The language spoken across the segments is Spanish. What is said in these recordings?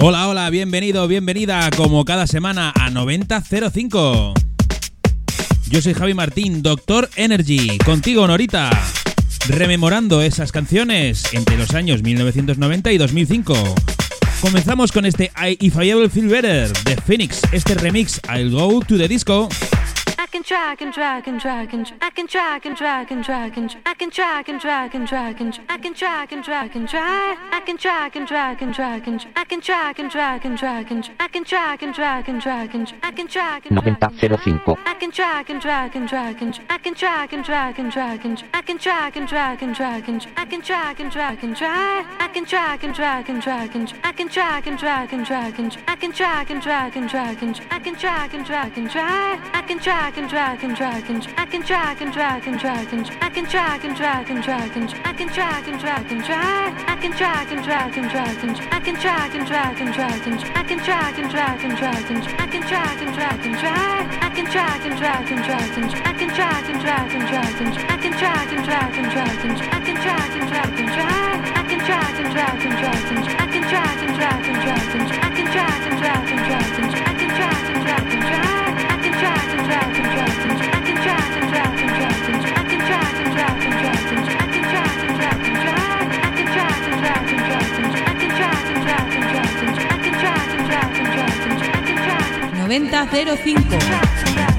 Hola, hola, bienvenido, bienvenida como cada semana a 9005. Yo soy Javi Martín, Doctor Energy, contigo Norita, rememorando esas canciones entre los años 1990 y 2005. Comenzamos con este If I Ever Feel Better de Phoenix, este remix I'll Go to the Disco can track and track and track and I can track and track and track and I can track and track and track and I can track and track and try I can track and track and track and I can track and track and track and I can track and track and track and I can track and 9005 I can track and track and track and I can track and track and track and I can track and track and track and I can track and track and try I can track and track and track and I can track and track and track and I can track and track and track and I can track and track and try I can track and track and track and I can track and track and track and I can track and track and track and I can track and track and track I can track and track and track and I can track and track and track and I can track and track and track and I can track and track and track I can track and track and track and I can track and track and track and I can track and track and track and I can track and track and track I can track and track and track and I can track and track and track and I can track and track and 9005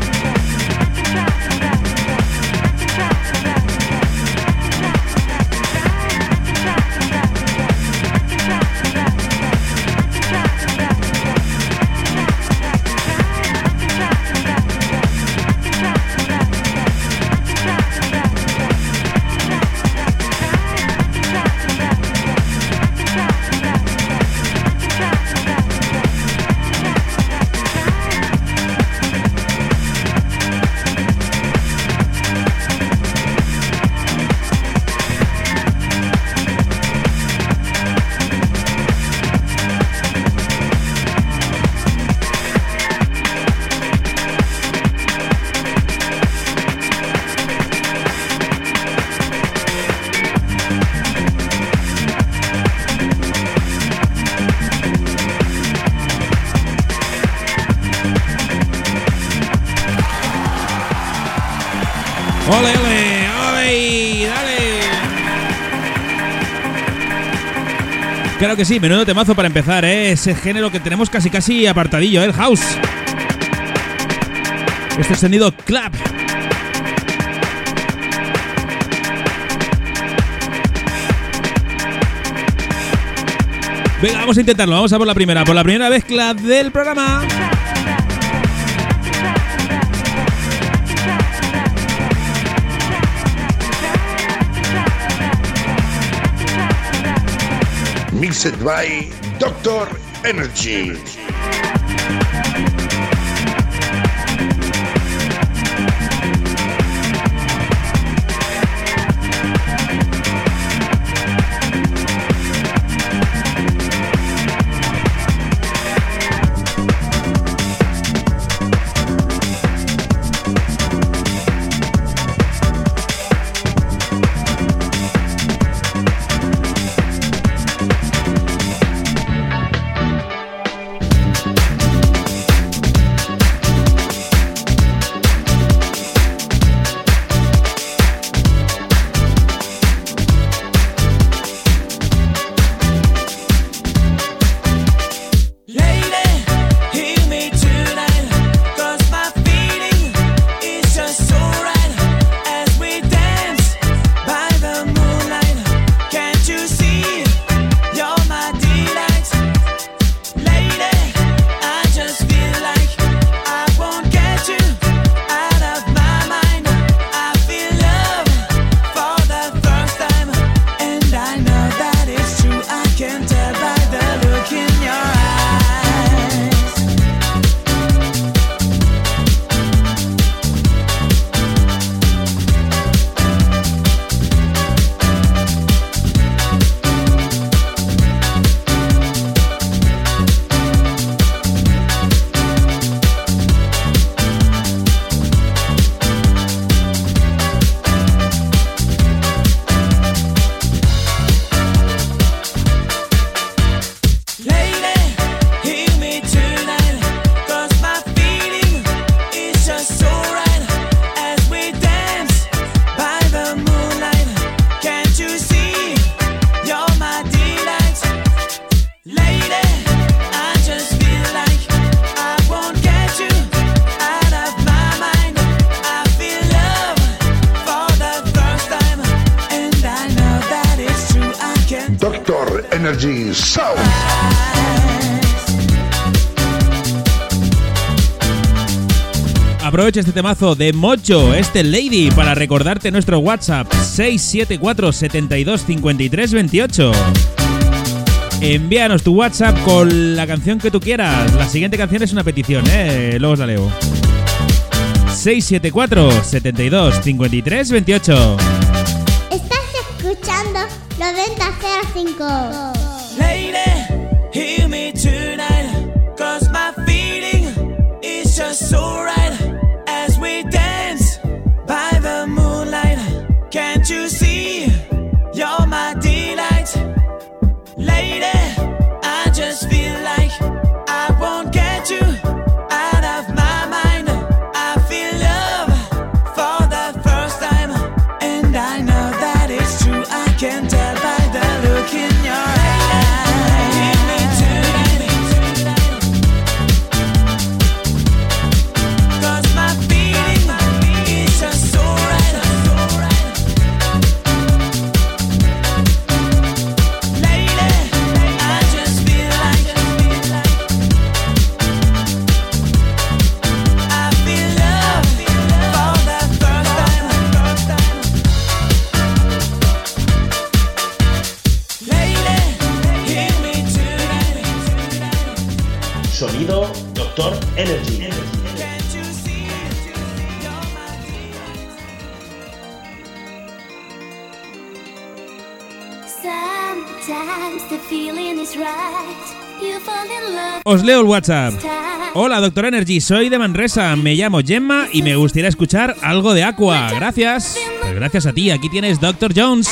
¡Ole, ole! ¡Ole! ¡Dale! Claro que sí, menudo temazo para empezar, ¿eh? Ese género que tenemos casi casi apartadillo, ¿eh? el house. Este sonido clap. Venga, vamos a intentarlo, vamos a por la primera, por la primera vez clap del programa. Mixed by Doctor Energy. este temazo de Mocho, este Lady, para recordarte nuestro WhatsApp 674 72 53 28. Envíanos tu WhatsApp con la canción que tú quieras. La siguiente canción es una petición, ¿eh? Luego os la leo. 674 72 53 28. Estás escuchando 905. Lady, hear me tonight, cause my feeling is just right. you. leo el WhatsApp. Hola, doctor Energy, soy de Manresa, me llamo Gemma y me gustaría escuchar algo de Aqua. Gracias. Pues gracias a ti, aquí tienes Doctor Jones.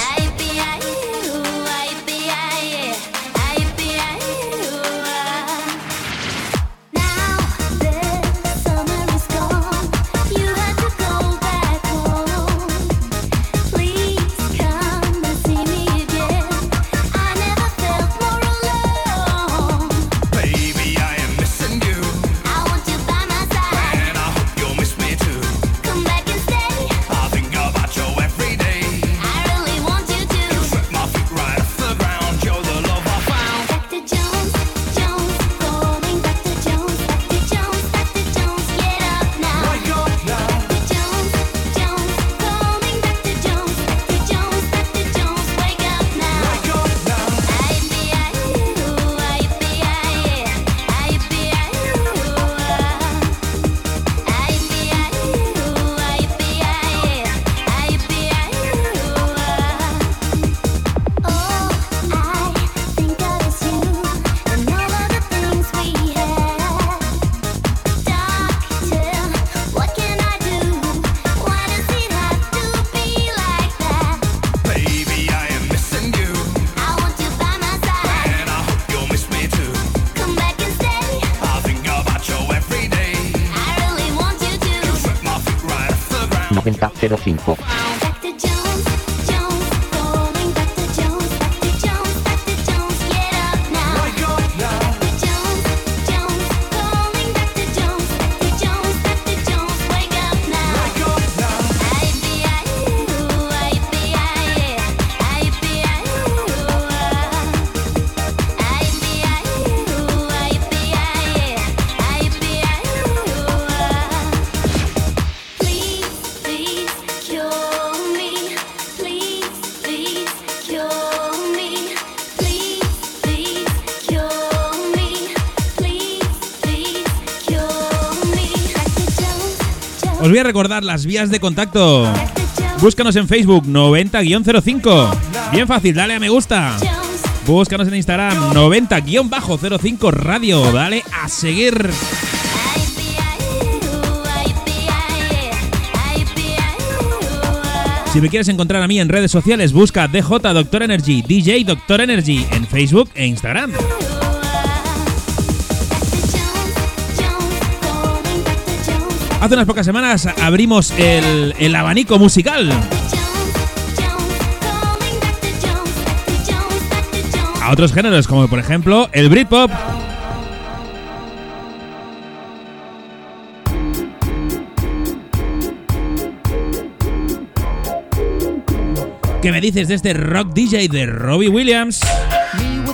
05. voy recordar las vías de contacto. Búscanos en Facebook 90-05. Bien fácil, dale a me gusta. Búscanos en Instagram 90-05 Radio. Dale a seguir. Si me quieres encontrar a mí en redes sociales, busca DJ Doctor Energy, DJ Doctor Energy en Facebook e Instagram. Hace unas pocas semanas abrimos el, el abanico musical. A otros géneros, como por ejemplo el Britpop. ¿Qué me dices de este rock DJ de Robbie Williams?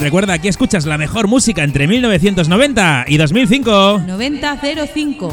Recuerda, aquí escuchas la mejor música entre 1990 y 2005. 9005.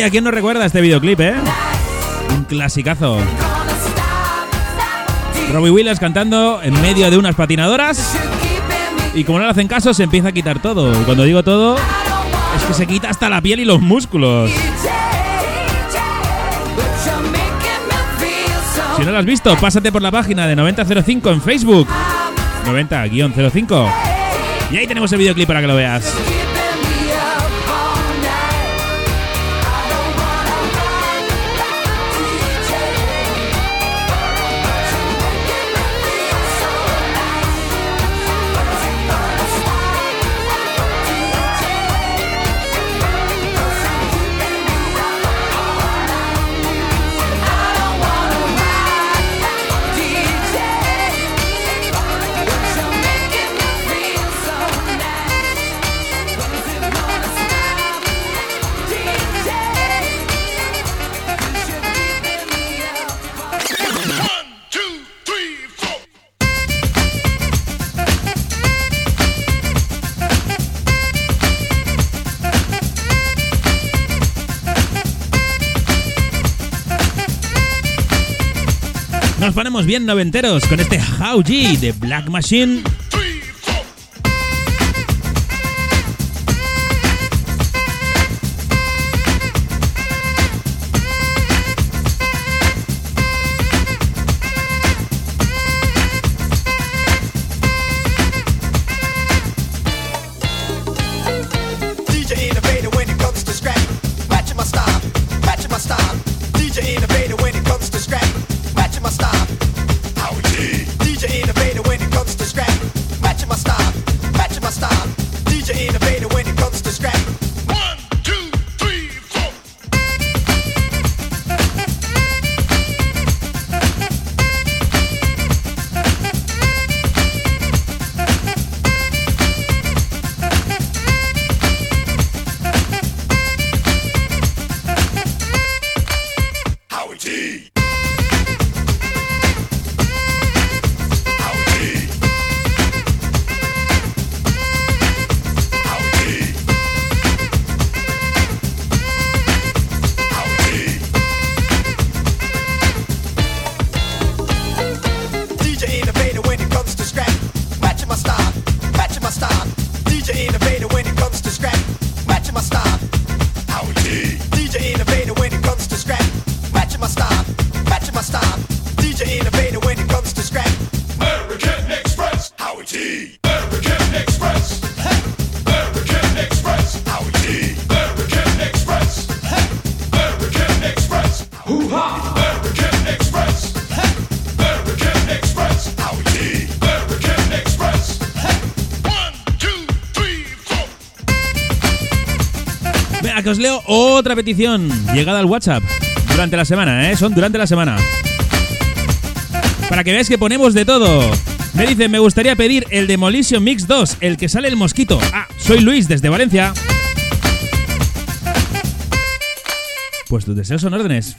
Mía, ¿quién no recuerda este videoclip, eh? Un clasicazo. Robbie Williams cantando en medio de unas patinadoras y como no le hacen caso se empieza a quitar todo. Y cuando digo todo, es que se quita hasta la piel y los músculos. Si no lo has visto, pásate por la página de 9005 en Facebook. 90-05. Y ahí tenemos el videoclip para que lo veas. Nos ponemos bien noventeros con este How G de Black Machine. Leo otra petición llegada al WhatsApp durante la semana, ¿eh? Son durante la semana. Para que veáis que ponemos de todo. Me dicen, me gustaría pedir el Demolition Mix 2, el que sale el mosquito. Ah, soy Luis desde Valencia. Pues tus deseos son órdenes.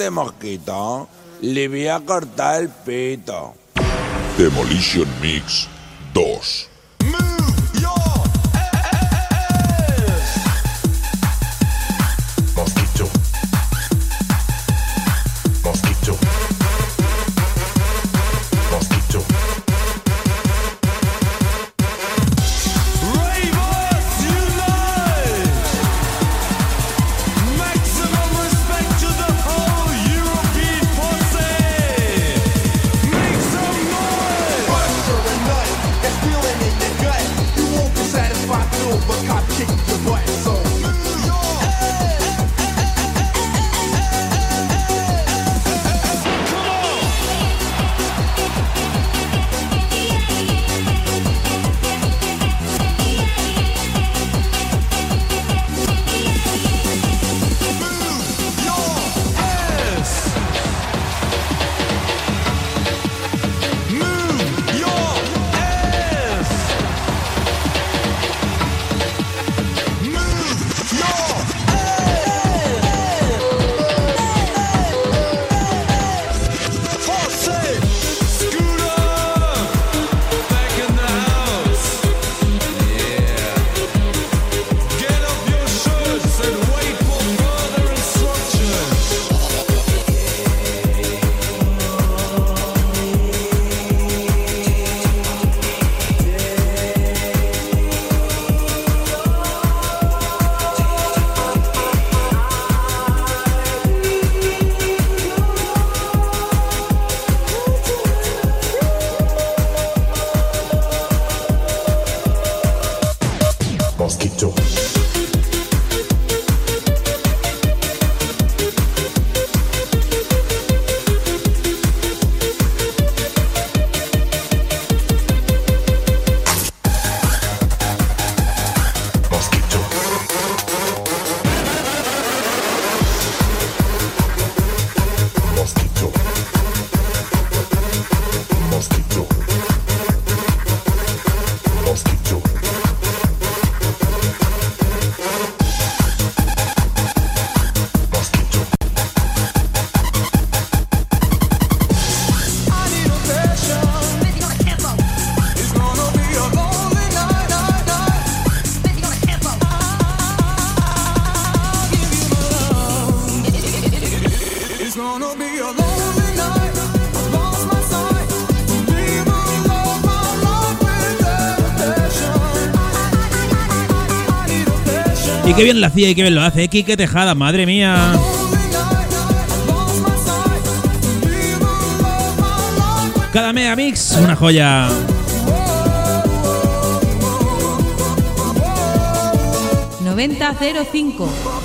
Este mosquito le voy a cortar el pito. Demolition Mix 2. Y qué bien lo hacía y qué bien lo hace. Quique Tejada, madre mía. Cada mega mix, una joya. ¡9005!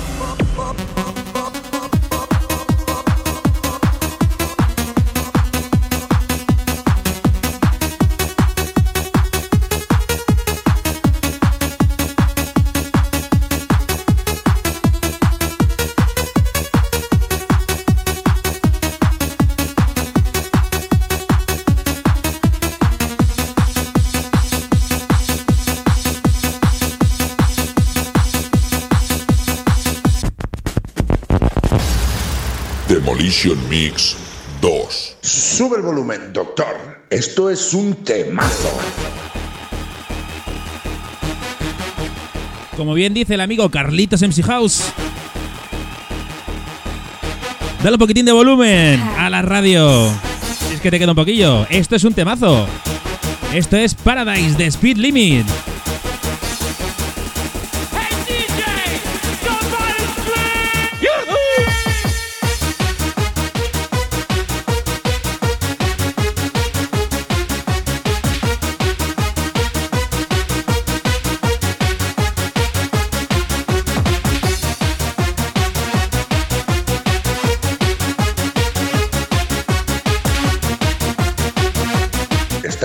Mix 2. Sube el volumen, doctor. Esto es un temazo. Como bien dice el amigo Carlitos MC House. Dale un poquitín de volumen a la radio. Si es que te queda un poquillo. Esto es un temazo. Esto es Paradise de Speed Limit.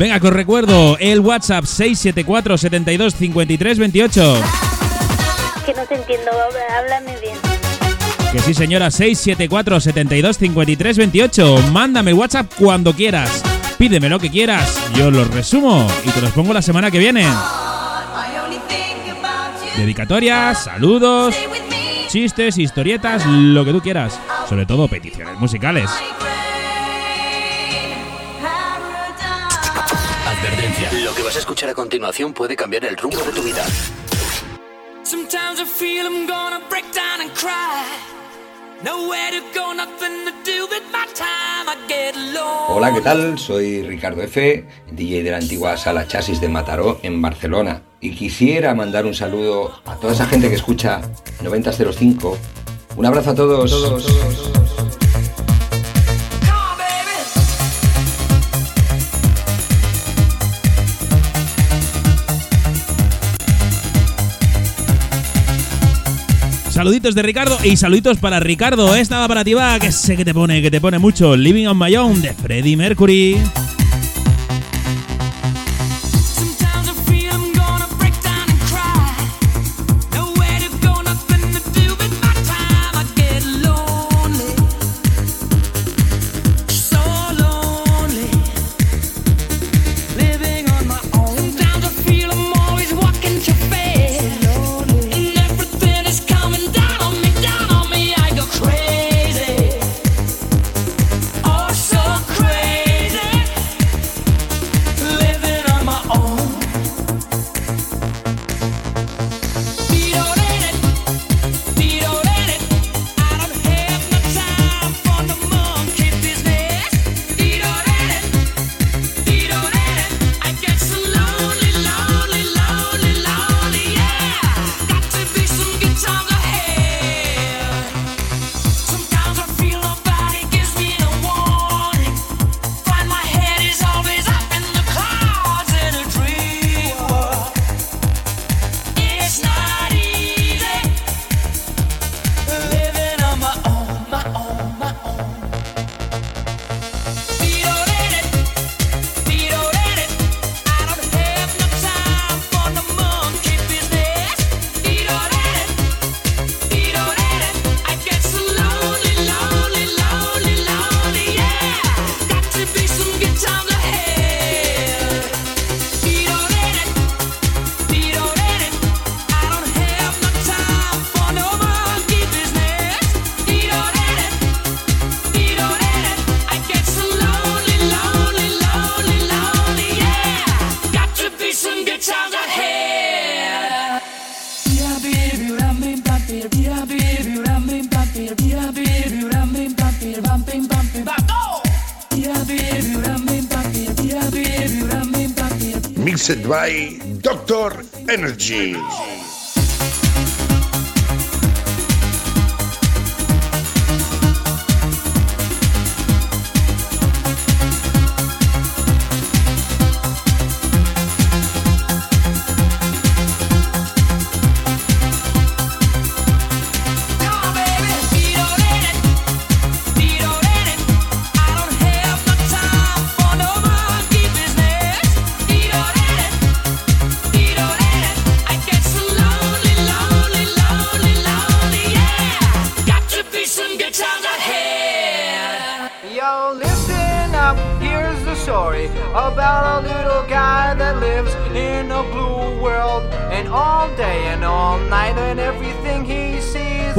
Venga, que os recuerdo el WhatsApp 674 72 53 28. Que no te entiendo, háblame bien. Que sí, señora, 674 72 53 28. Mándame el WhatsApp cuando quieras. Pídeme lo que quieras, yo los resumo y te los pongo la semana que viene. Dedicatorias, saludos, chistes, historietas, lo que tú quieras. Sobre todo peticiones musicales. Vas a escuchar a continuación puede cambiar el rumbo de tu vida. Sometimes I feel I'm gonna break down and cry. Nowhere to go, nothing to do with my time. I get low. Hola, ¿qué tal? Soy Ricardo F., DJ de la antigua sala Chasis de Mataró en Barcelona. Y quisiera mandar un saludo a toda esa gente que escucha 9005. Un abrazo a todos. Saluditos de Ricardo y saluditos para Ricardo. Esta va para ti, va, que sé que te pone, que te pone mucho. Living on My Own de Freddie Mercury.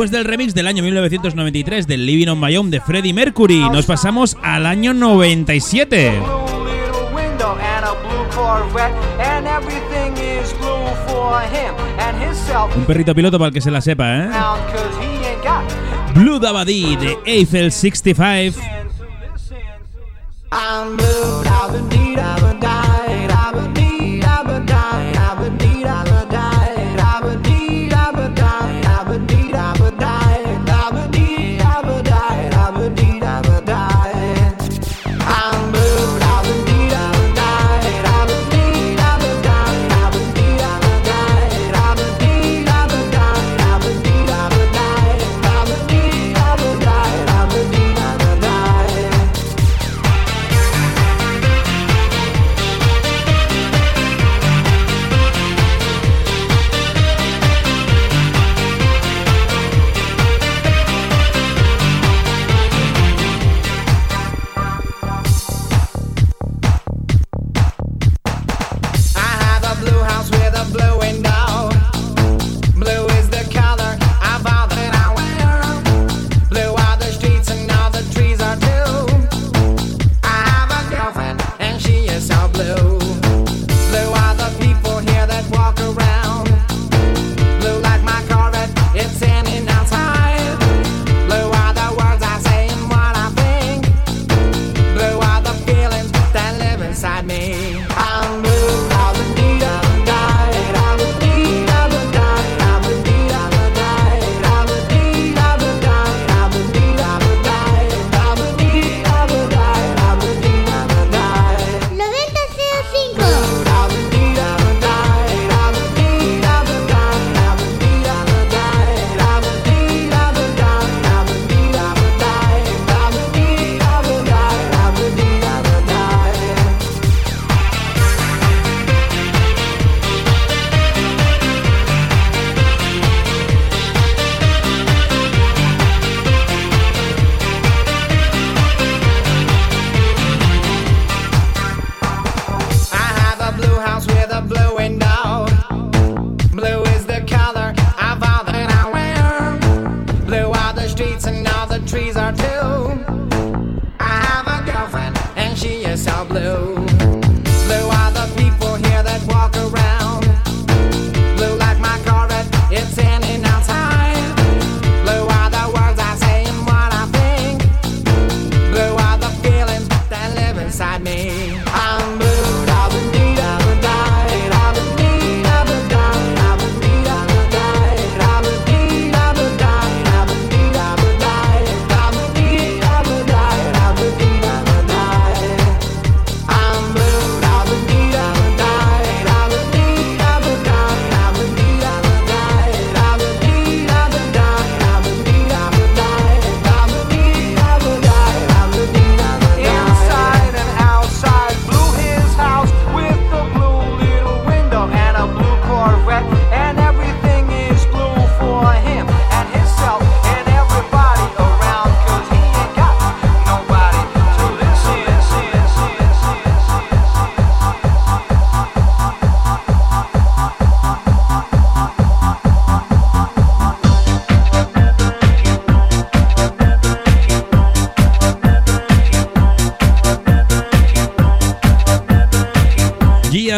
Después del remix del año 1993 del Living on My Own de Freddie Mercury, nos pasamos al año 97. Un perrito piloto para el que se la sepa, ¿eh? Blue Dabadi de Eiffel 65.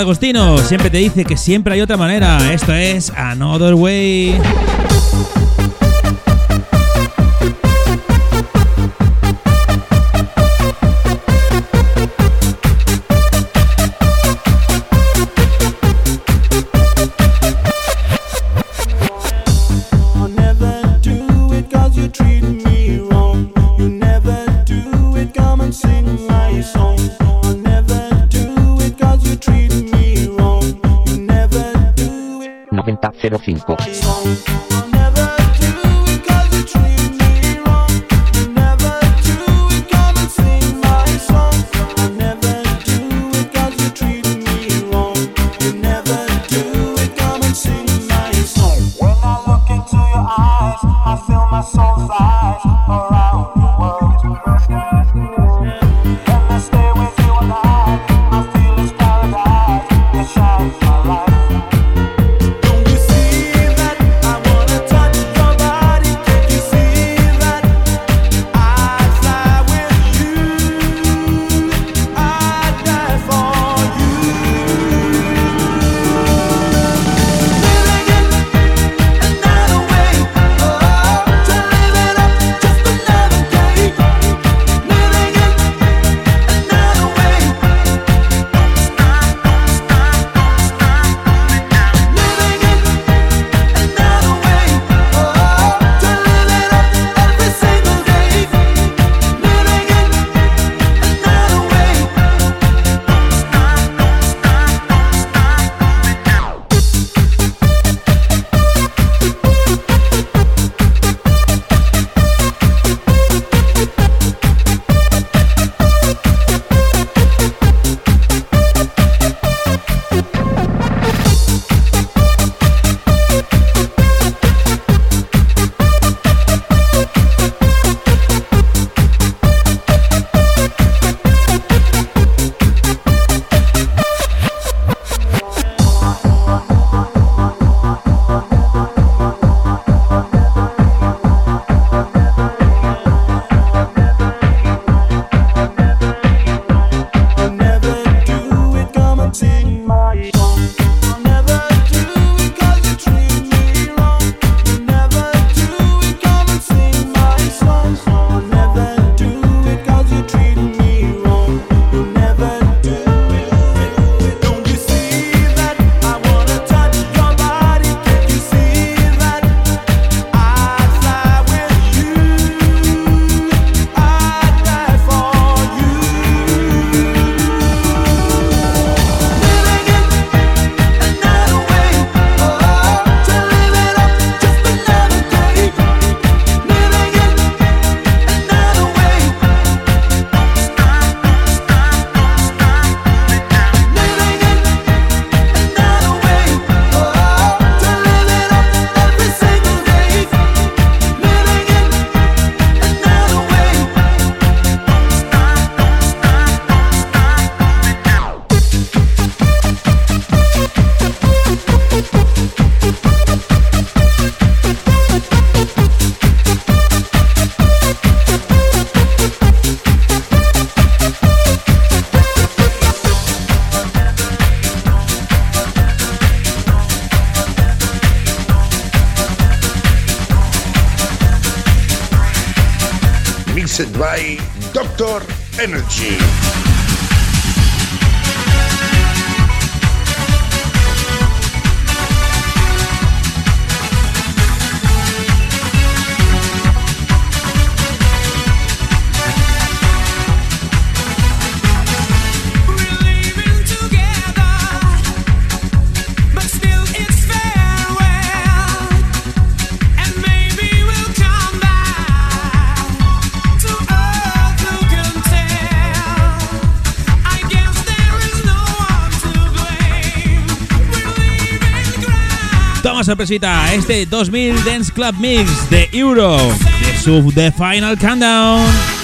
Agostino siempre te dice que siempre hay otra manera. Esto es Another Way. sorpresita, este 2000 Dance Club Mix de Euro, de su The Final Countdown.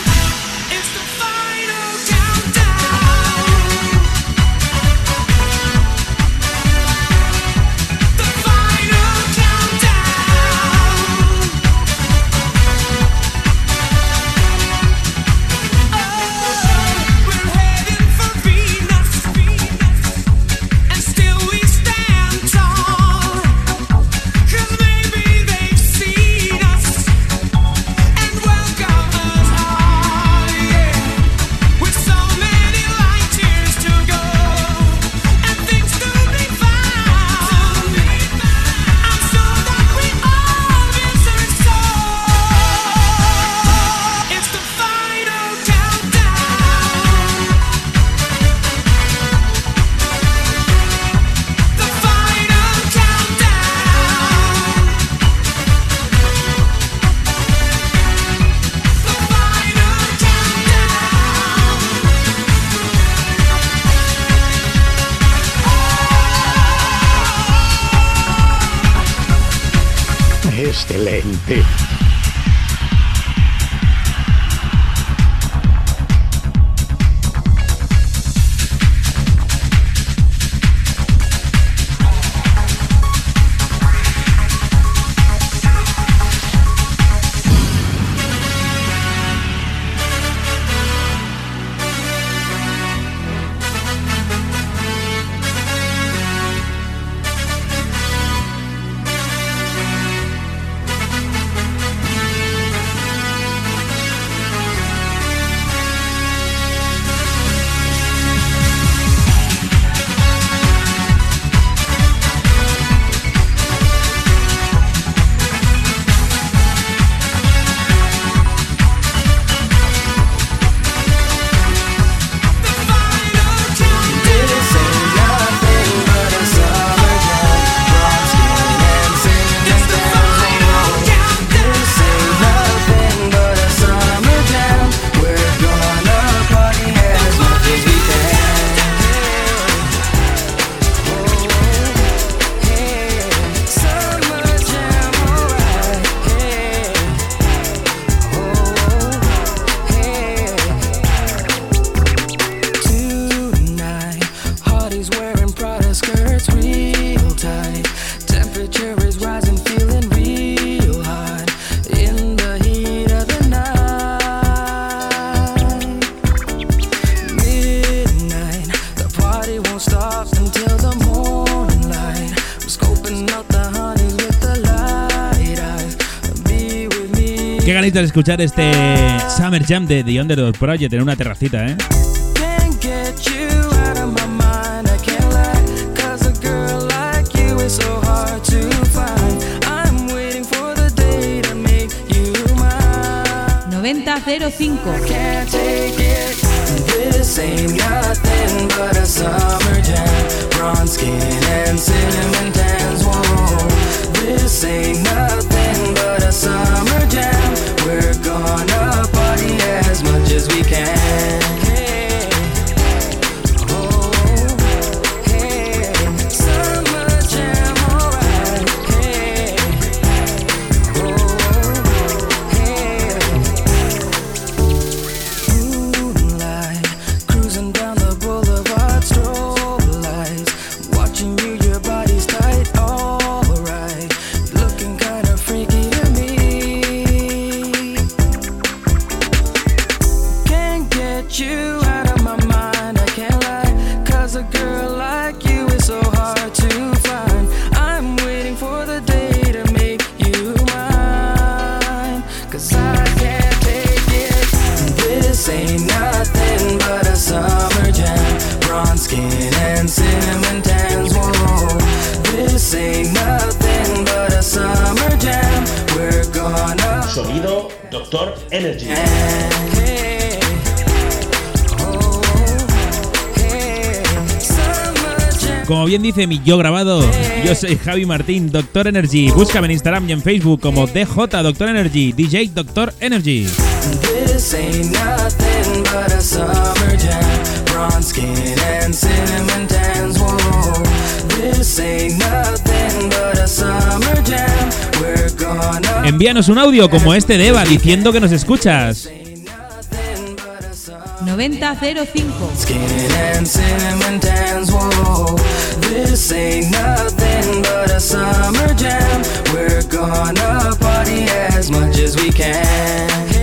escuchar este Summer Jam de The Underdog Project en una terracita, ¿eh? ¡9005! You out of my mind, I can't lie. Cause a girl like you is so hard to find. I'm waiting for the day to make you mine. Cause I can't take it. This ain't nothing but a summer jam. Bronze skin and cinnamon tans. Whoa. This ain't nothing but a summer jam. We're gonna. Sonido Doctor Energy. Hey, Como bien dice mi yo grabado, yo soy Javi Martín, Doctor Energy. Búscame en Instagram y en Facebook como DJ Doctor Energy, DJ Doctor Energy. This ain't nothing but a summer jam. Bronze skin and cinnamon tans. Whoa. This ain't nothing but a summer jam. We're gonna. Envíanos un audio como este de Eva diciendo que nos escuchas. 9005. Skin and cinnamon tans. Whoa. This ain't nothing but a summer jam. We're gonna party as much as we can.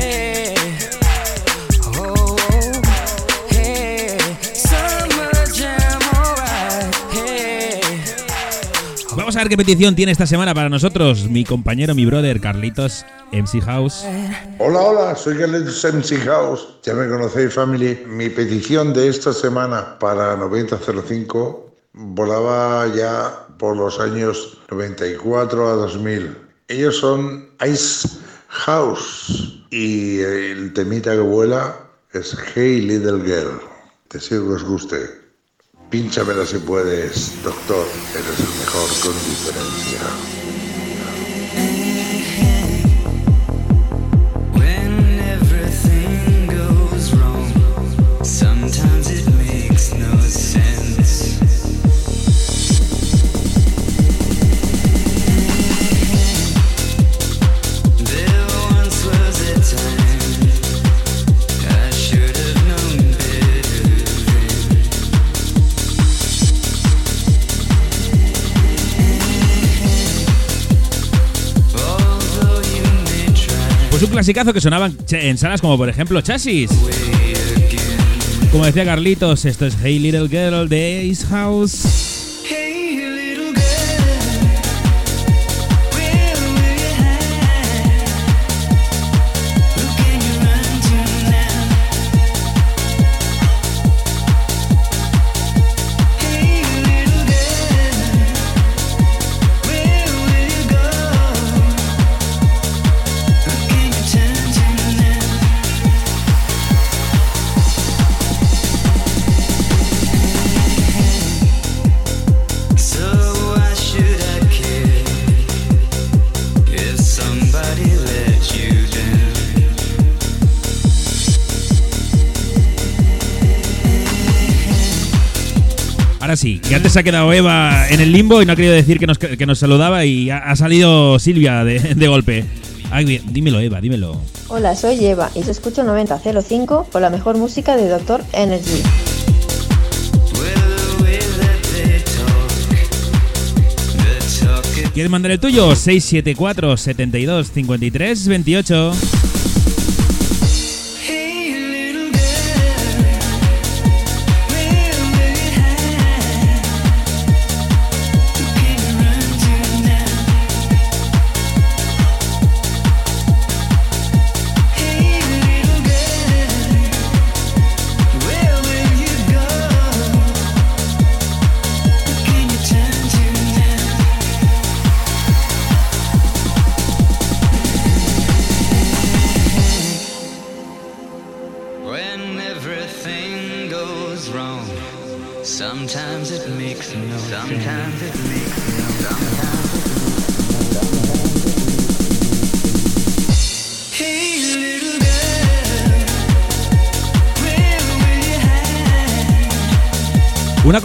Qué petición tiene esta semana para nosotros mi compañero, mi brother Carlitos MC House. Hola, hola, soy Carlitos MC House. Ya me conocéis, family. Mi petición de esta semana para 9005 volaba ya por los años 94 a 2000. Ellos son Ice House y el temita que vuela es Hey Little Girl. Deseo que os guste. Pínchamela si puedes, doctor. Eres el mejor con diferencia. Clasicazo que sonaba en ch- en salas como por ejemplo Chasis. Como decía Carlitos, esto es Hey Little Girl de Ace House. Que antes se ha quedado Eva en el limbo y no ha querido decir que nos, que nos saludaba y ha, ha salido Silvia de, de golpe. Ay, bien, dímelo Eva, dímelo. Hola, soy Eva y te escucho 9005 con la mejor música de Doctor Energy. ¿Quieres mandar el tuyo? 674 72 53 28.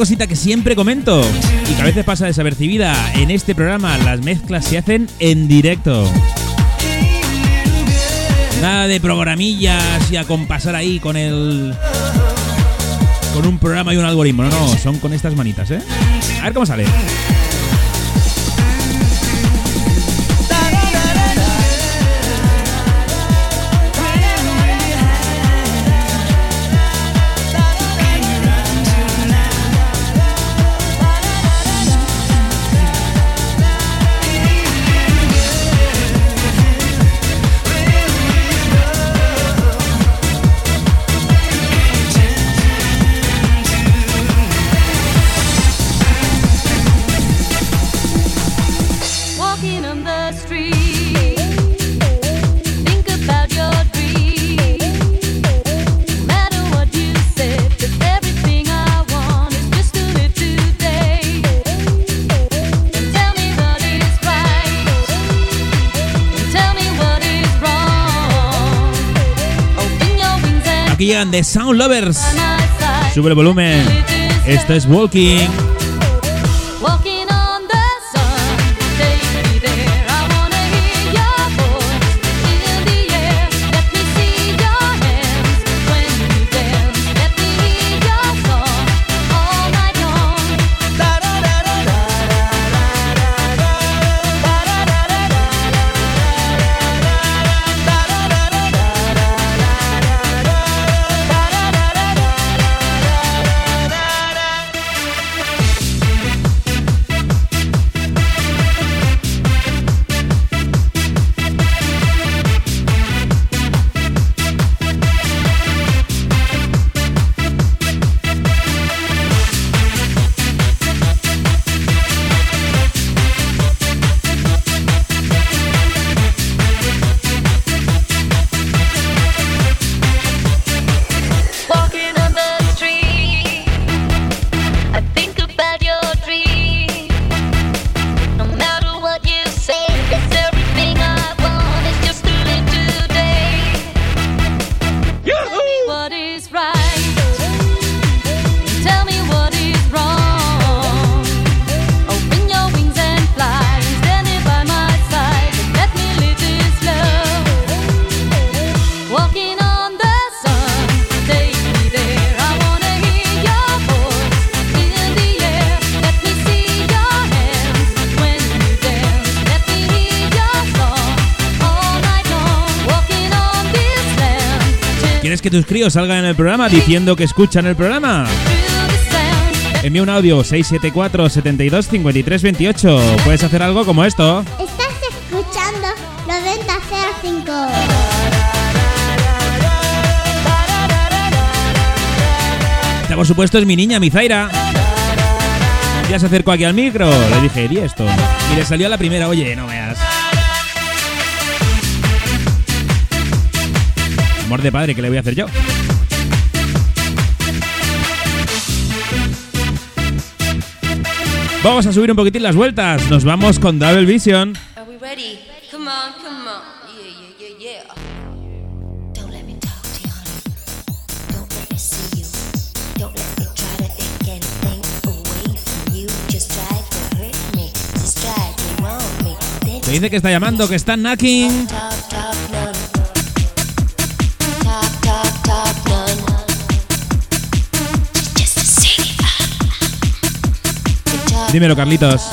Cosita que siempre comento y que a veces pasa desapercibida. En este programa las mezclas se hacen en directo. Nada de programillas y a compasar ahí con el. con un programa y un algoritmo. No, no, son con estas manitas, ¿eh? A ver cómo sale. Aquí llegan The Sound Lovers. Sube el volumen. Esto es. Walking tus críos salgan en el programa diciendo que escuchan el programa? Envía un audio 674 72 53 28. Puedes hacer algo como esto. Estás escuchando 9005. Esta, por supuesto, es mi niña, mi Zaira. Ya se acercó aquí al micro. Le dije, di esto. Y le salió a la primera, oye, no veas. Amor de padre, ¿qué le voy a hacer yo? Vamos a subir un poquitín las vueltas. Nos vamos con Double Vision. Are we ready? Come on, come on. Yeah, Dímelo, Carlitos.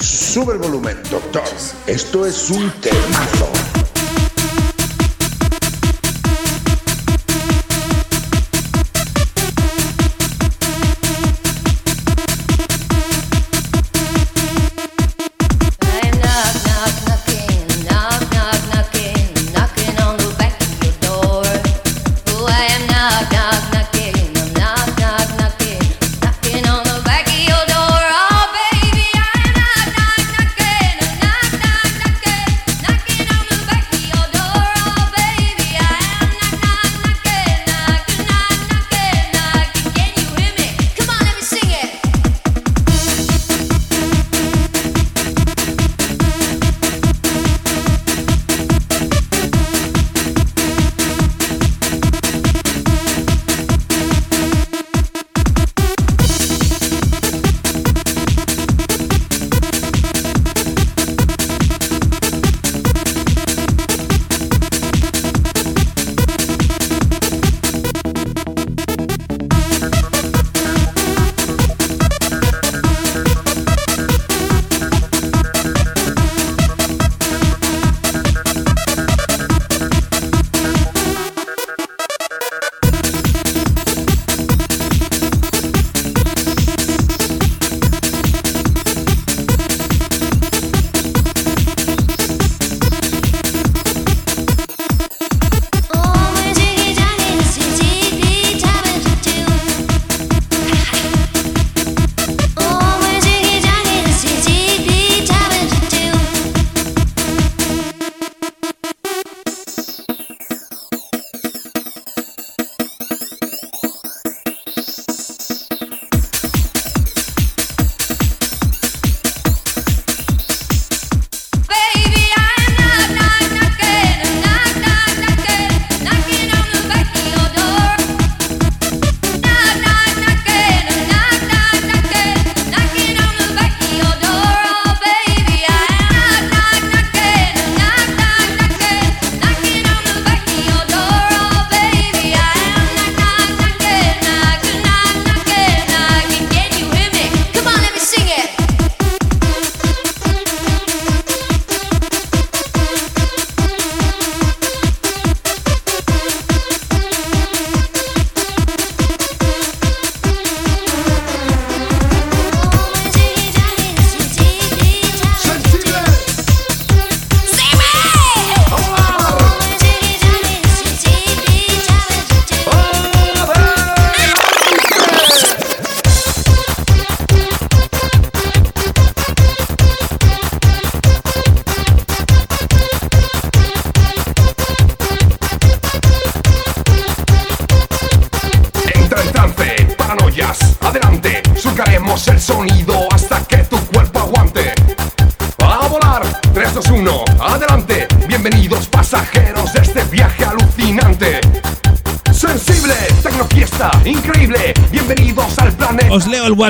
Sube el volumen, doctor. Esto es un temazo.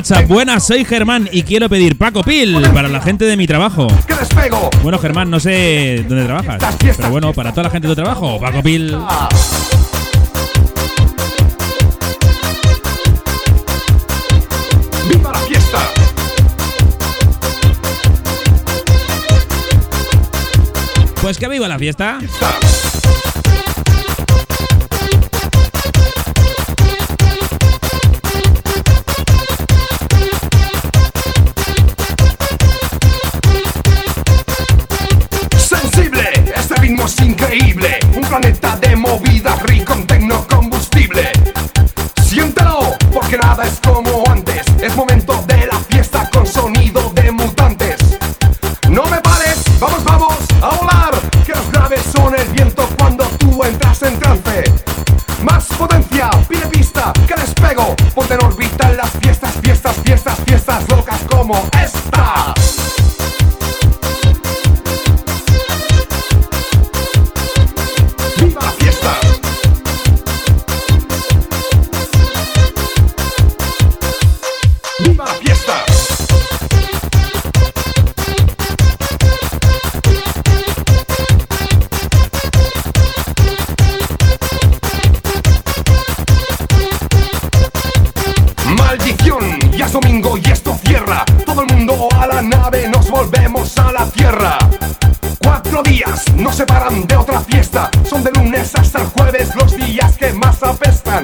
WhatsApp. Buenas, soy Germán y quiero pedir Paco Pil para la gente de mi trabajo. Bueno, Germán, no sé dónde trabajas. Pero bueno, para toda la gente de tu trabajo, Paco Pil. viva la fiesta. Pues que viva la fiesta. Es increíble. Un planeta de movidas rico en tecnocombustible. Siéntelo, porque nada es como antes. Es momento de la fiesta con sonido de mutantes. No me pares, vamos, vamos a volar. Que los graves son el viento cuando tú entras en trance. Más potencia, pide pista, que despego. Ponte en órbita en las fiestas, fiestas, fiestas, fiestas locas como esta. Tierra. Cuatro días no se paran de otra fiesta. Son de lunes hasta el jueves los días que más apestan.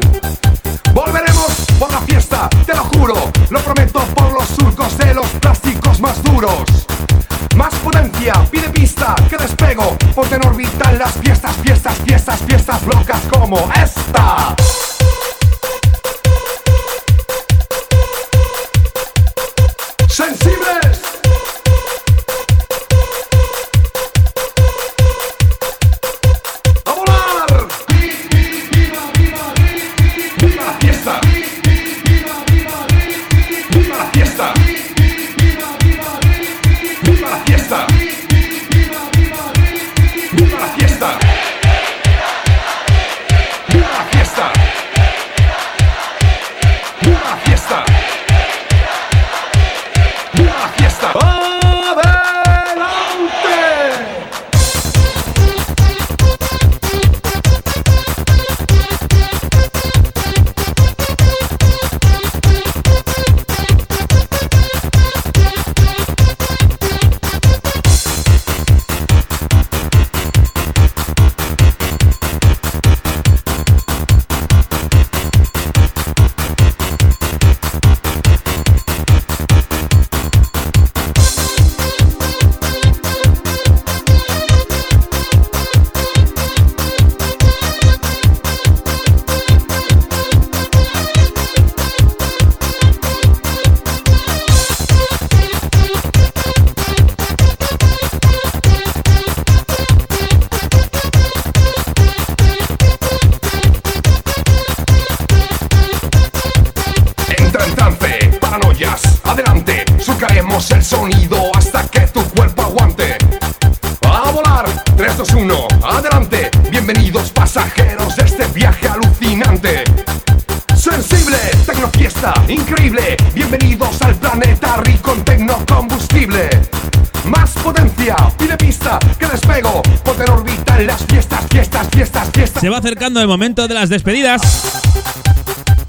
Se va acercando el momento de las despedidas.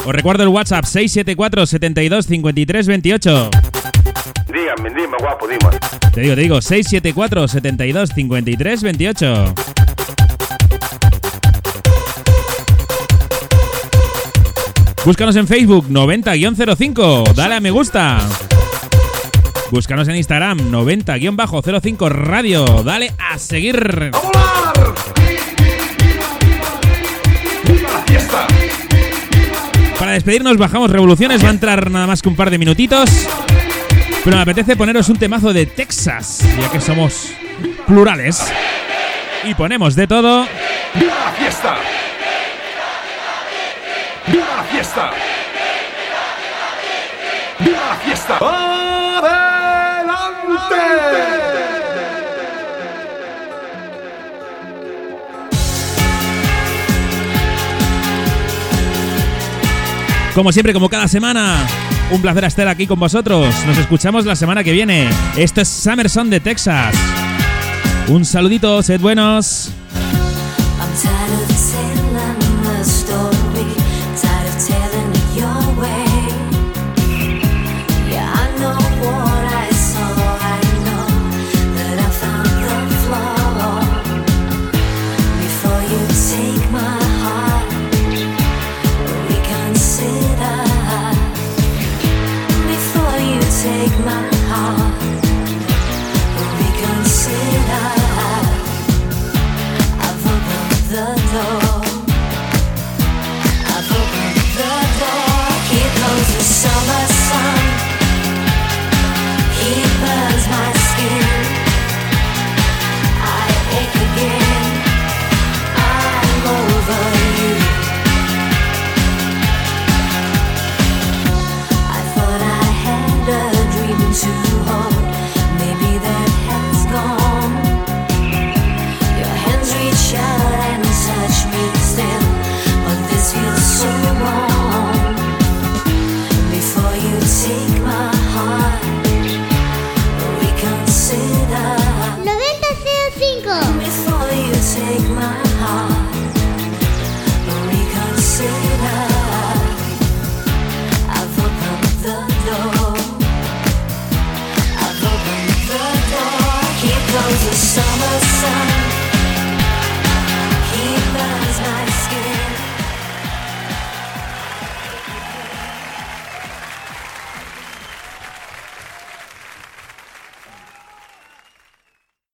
Os recuerdo el WhatsApp 674 72 53 28. Dígame, dime, guapo, dime. Te digo, te digo, 674 72 53 28. Búscanos en Facebook 90-05, dale a me gusta. Búscanos en Instagram 90-05 Radio, dale a seguir. ¡Viva la Para despedirnos bajamos revoluciones, va a entrar nada más que un par de minutitos. Pero me apetece poneros un temazo de Texas, ya que somos plurales. Y ponemos de todo. ¡Viva la fiesta! ¡Viva la fiesta! ¡Viva la fiesta! ¡Adelante! Como siempre, como cada semana, un placer estar aquí con vosotros. Nos escuchamos la semana que viene. Esto es Summerson de Texas. Un saludito, sed buenos.